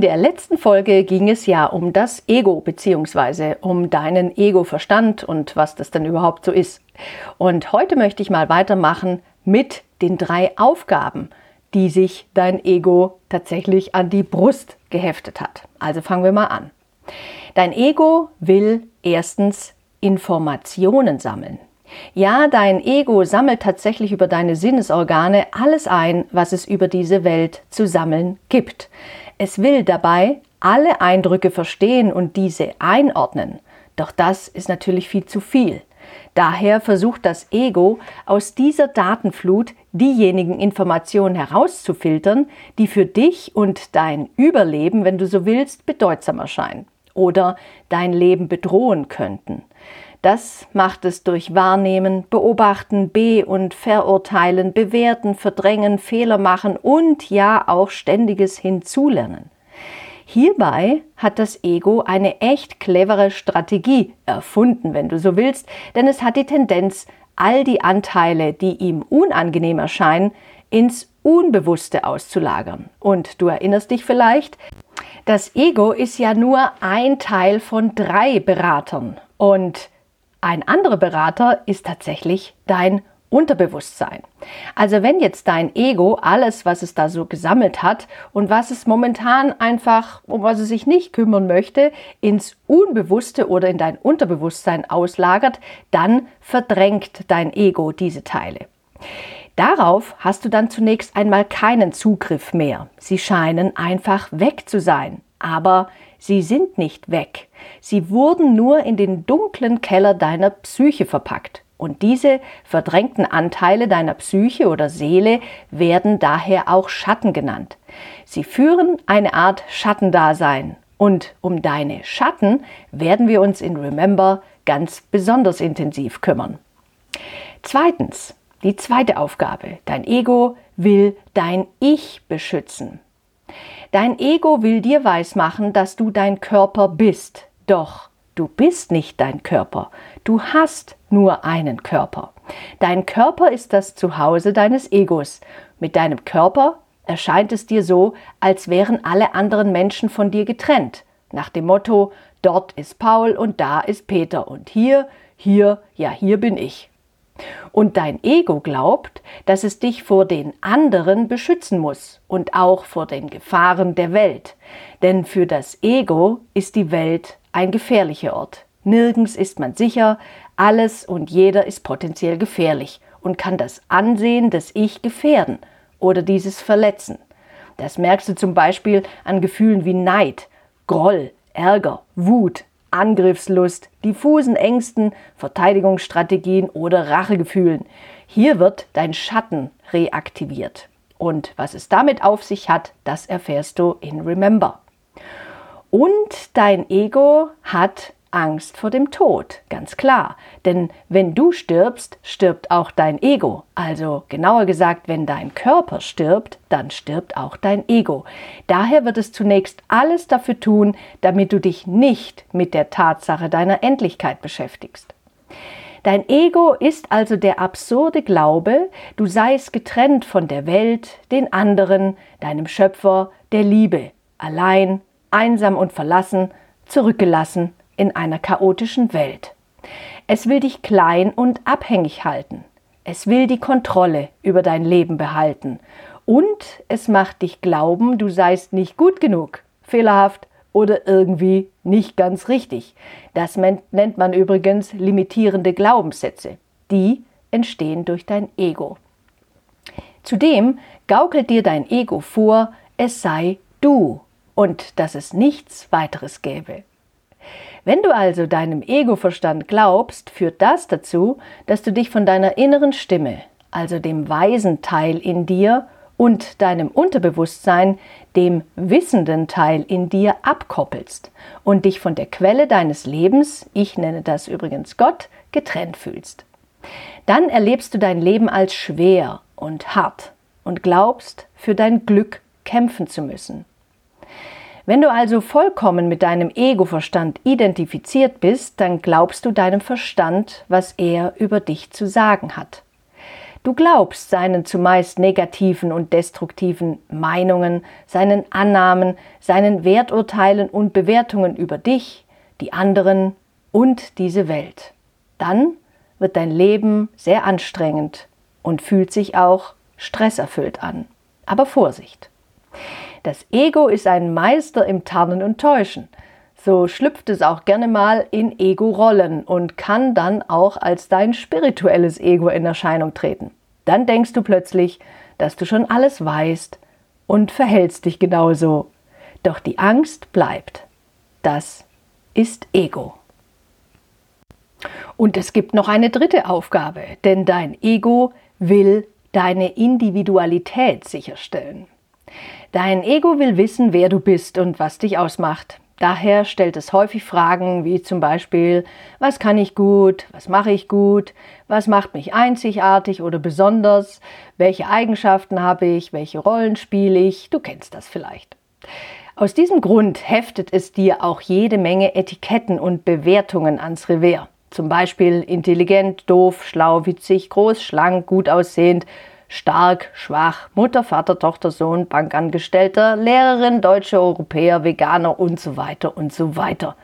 In der letzten Folge ging es ja um das Ego bzw. um deinen Ego-Verstand und was das denn überhaupt so ist. Und heute möchte ich mal weitermachen mit den drei Aufgaben, die sich dein Ego tatsächlich an die Brust geheftet hat. Also fangen wir mal an. Dein Ego will erstens Informationen sammeln. Ja, dein Ego sammelt tatsächlich über deine Sinnesorgane alles ein, was es über diese Welt zu sammeln gibt. Es will dabei alle Eindrücke verstehen und diese einordnen. Doch das ist natürlich viel zu viel. Daher versucht das Ego aus dieser Datenflut diejenigen Informationen herauszufiltern, die für dich und dein Überleben, wenn du so willst, bedeutsam erscheinen oder dein Leben bedrohen könnten. Das macht es durch Wahrnehmen, Beobachten, Be- und Verurteilen, Bewerten, Verdrängen, Fehler machen und ja auch ständiges Hinzulernen. Hierbei hat das Ego eine echt clevere Strategie erfunden, wenn du so willst, denn es hat die Tendenz, all die Anteile, die ihm unangenehm erscheinen, ins Unbewusste auszulagern. Und du erinnerst dich vielleicht, das Ego ist ja nur ein Teil von drei Beratern. Und ein anderer Berater ist tatsächlich dein Unterbewusstsein. Also wenn jetzt dein Ego alles, was es da so gesammelt hat und was es momentan einfach, um was es sich nicht kümmern möchte, ins Unbewusste oder in dein Unterbewusstsein auslagert, dann verdrängt dein Ego diese Teile. Darauf hast du dann zunächst einmal keinen Zugriff mehr. Sie scheinen einfach weg zu sein. Aber sie sind nicht weg. Sie wurden nur in den dunklen Keller deiner Psyche verpackt. Und diese verdrängten Anteile deiner Psyche oder Seele werden daher auch Schatten genannt. Sie führen eine Art Schattendasein. Und um deine Schatten werden wir uns in Remember ganz besonders intensiv kümmern. Zweitens, die zweite Aufgabe. Dein Ego will dein Ich beschützen. Dein Ego will dir weismachen, dass du dein Körper bist. Doch du bist nicht dein Körper. Du hast nur einen Körper. Dein Körper ist das Zuhause deines Egos. Mit deinem Körper erscheint es dir so, als wären alle anderen Menschen von dir getrennt. Nach dem Motto, dort ist Paul und da ist Peter und hier, hier, ja, hier bin ich. Und dein Ego glaubt, dass es dich vor den anderen beschützen muss und auch vor den Gefahren der Welt. Denn für das Ego ist die Welt ein gefährlicher Ort. Nirgends ist man sicher, alles und jeder ist potenziell gefährlich und kann das Ansehen des Ich gefährden oder dieses verletzen. Das merkst du zum Beispiel an Gefühlen wie Neid, Groll, Ärger, Wut, Angriffslust, diffusen Ängsten, Verteidigungsstrategien oder Rachegefühlen. Hier wird dein Schatten reaktiviert. Und was es damit auf sich hat, das erfährst du in Remember. Und dein Ego hat Angst vor dem Tod, ganz klar. Denn wenn du stirbst, stirbt auch dein Ego. Also genauer gesagt, wenn dein Körper stirbt, dann stirbt auch dein Ego. Daher wird es zunächst alles dafür tun, damit du dich nicht mit der Tatsache deiner Endlichkeit beschäftigst. Dein Ego ist also der absurde Glaube, du seist getrennt von der Welt, den anderen, deinem Schöpfer, der Liebe, allein, einsam und verlassen, zurückgelassen in einer chaotischen Welt. Es will dich klein und abhängig halten. Es will die Kontrolle über dein Leben behalten. Und es macht dich glauben, du seist nicht gut genug, fehlerhaft oder irgendwie nicht ganz richtig. Das nennt man übrigens limitierende Glaubenssätze. Die entstehen durch dein Ego. Zudem gaukelt dir dein Ego vor, es sei du und dass es nichts weiteres gäbe. Wenn du also deinem Ego-Verstand glaubst, führt das dazu, dass du dich von deiner inneren Stimme, also dem weisen Teil in dir und deinem Unterbewusstsein, dem wissenden Teil in dir, abkoppelst und dich von der Quelle deines Lebens, ich nenne das übrigens Gott, getrennt fühlst. Dann erlebst du dein Leben als schwer und hart und glaubst, für dein Glück kämpfen zu müssen. Wenn du also vollkommen mit deinem Ego-Verstand identifiziert bist, dann glaubst du deinem Verstand, was er über dich zu sagen hat. Du glaubst seinen zumeist negativen und destruktiven Meinungen, seinen Annahmen, seinen Werturteilen und Bewertungen über dich, die anderen und diese Welt. Dann wird dein Leben sehr anstrengend und fühlt sich auch stresserfüllt an. Aber Vorsicht! Das Ego ist ein Meister im Tarnen und Täuschen. So schlüpft es auch gerne mal in Ego-Rollen und kann dann auch als dein spirituelles Ego in Erscheinung treten. Dann denkst du plötzlich, dass du schon alles weißt und verhältst dich genauso. Doch die Angst bleibt. Das ist Ego. Und es gibt noch eine dritte Aufgabe, denn dein Ego will deine Individualität sicherstellen. Dein Ego will wissen, wer du bist und was dich ausmacht. Daher stellt es häufig Fragen wie zum Beispiel, was kann ich gut, was mache ich gut, was macht mich einzigartig oder besonders, welche Eigenschaften habe ich, welche Rollen spiele ich, du kennst das vielleicht. Aus diesem Grund heftet es dir auch jede Menge Etiketten und Bewertungen ans Revers. Zum Beispiel intelligent, doof, schlau, witzig, groß, schlank, gut aussehend, stark, schwach, Mutter, Vater, Tochter, Sohn, Bankangestellter, Lehrerin, Deutsche, Europäer, Veganer und so weiter und so weiter.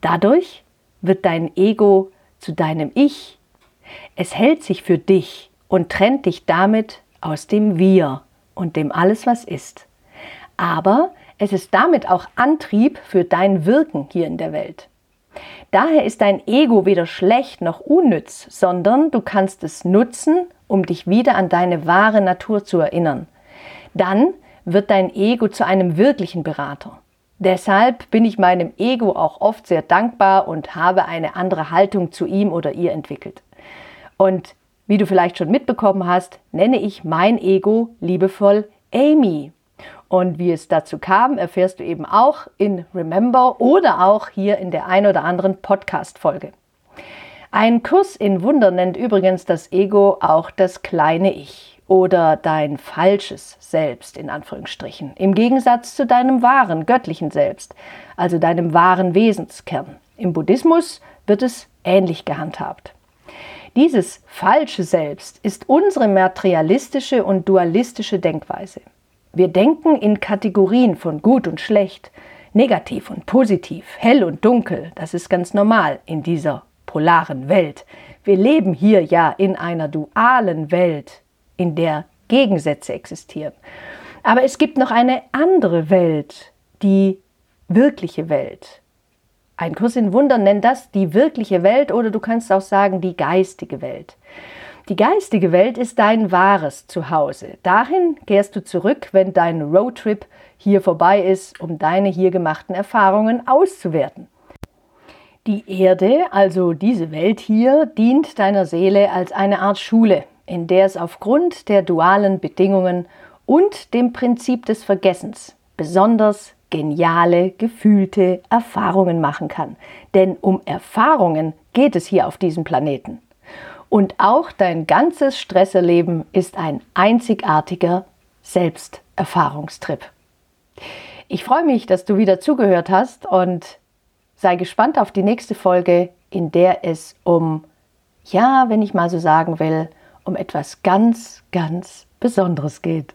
Dadurch wird dein Ego zu deinem Ich. Es hält sich für dich und trennt dich damit aus dem Wir und dem alles, was ist. Aber es ist damit auch Antrieb für dein Wirken hier in der Welt. Daher ist dein Ego weder schlecht noch unnütz, sondern du kannst es nutzen, um dich wieder an deine wahre Natur zu erinnern. Dann wird dein Ego zu einem wirklichen Berater. Deshalb bin ich meinem Ego auch oft sehr dankbar und habe eine andere Haltung zu ihm oder ihr entwickelt. Und wie du vielleicht schon mitbekommen hast, nenne ich mein Ego liebevoll Amy. Und wie es dazu kam, erfährst du eben auch in Remember oder auch hier in der ein oder anderen Podcast-Folge. Ein Kurs in Wunder nennt übrigens das Ego auch das kleine Ich oder dein falsches Selbst in Anführungsstrichen, im Gegensatz zu deinem wahren göttlichen Selbst, also deinem wahren Wesenskern. Im Buddhismus wird es ähnlich gehandhabt. Dieses falsche Selbst ist unsere materialistische und dualistische Denkweise. Wir denken in Kategorien von gut und schlecht, negativ und positiv, hell und dunkel. Das ist ganz normal in dieser polaren Welt. Wir leben hier ja in einer dualen Welt, in der Gegensätze existieren. Aber es gibt noch eine andere Welt, die wirkliche Welt. Ein Kurs in Wundern nennt das die wirkliche Welt oder du kannst auch sagen die geistige Welt. Die geistige Welt ist dein wahres Zuhause. Dahin kehrst du zurück, wenn dein Roadtrip hier vorbei ist, um deine hier gemachten Erfahrungen auszuwerten. Die Erde, also diese Welt hier, dient deiner Seele als eine Art Schule, in der es aufgrund der dualen Bedingungen und dem Prinzip des Vergessens besonders geniale, gefühlte Erfahrungen machen kann. Denn um Erfahrungen geht es hier auf diesem Planeten. Und auch dein ganzes Stresserleben ist ein einzigartiger Selbsterfahrungstrip. Ich freue mich, dass du wieder zugehört hast und sei gespannt auf die nächste Folge, in der es um, ja, wenn ich mal so sagen will, um etwas ganz, ganz Besonderes geht.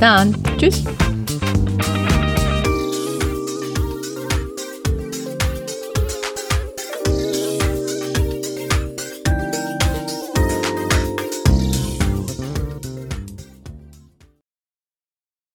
Dann. Tschüss.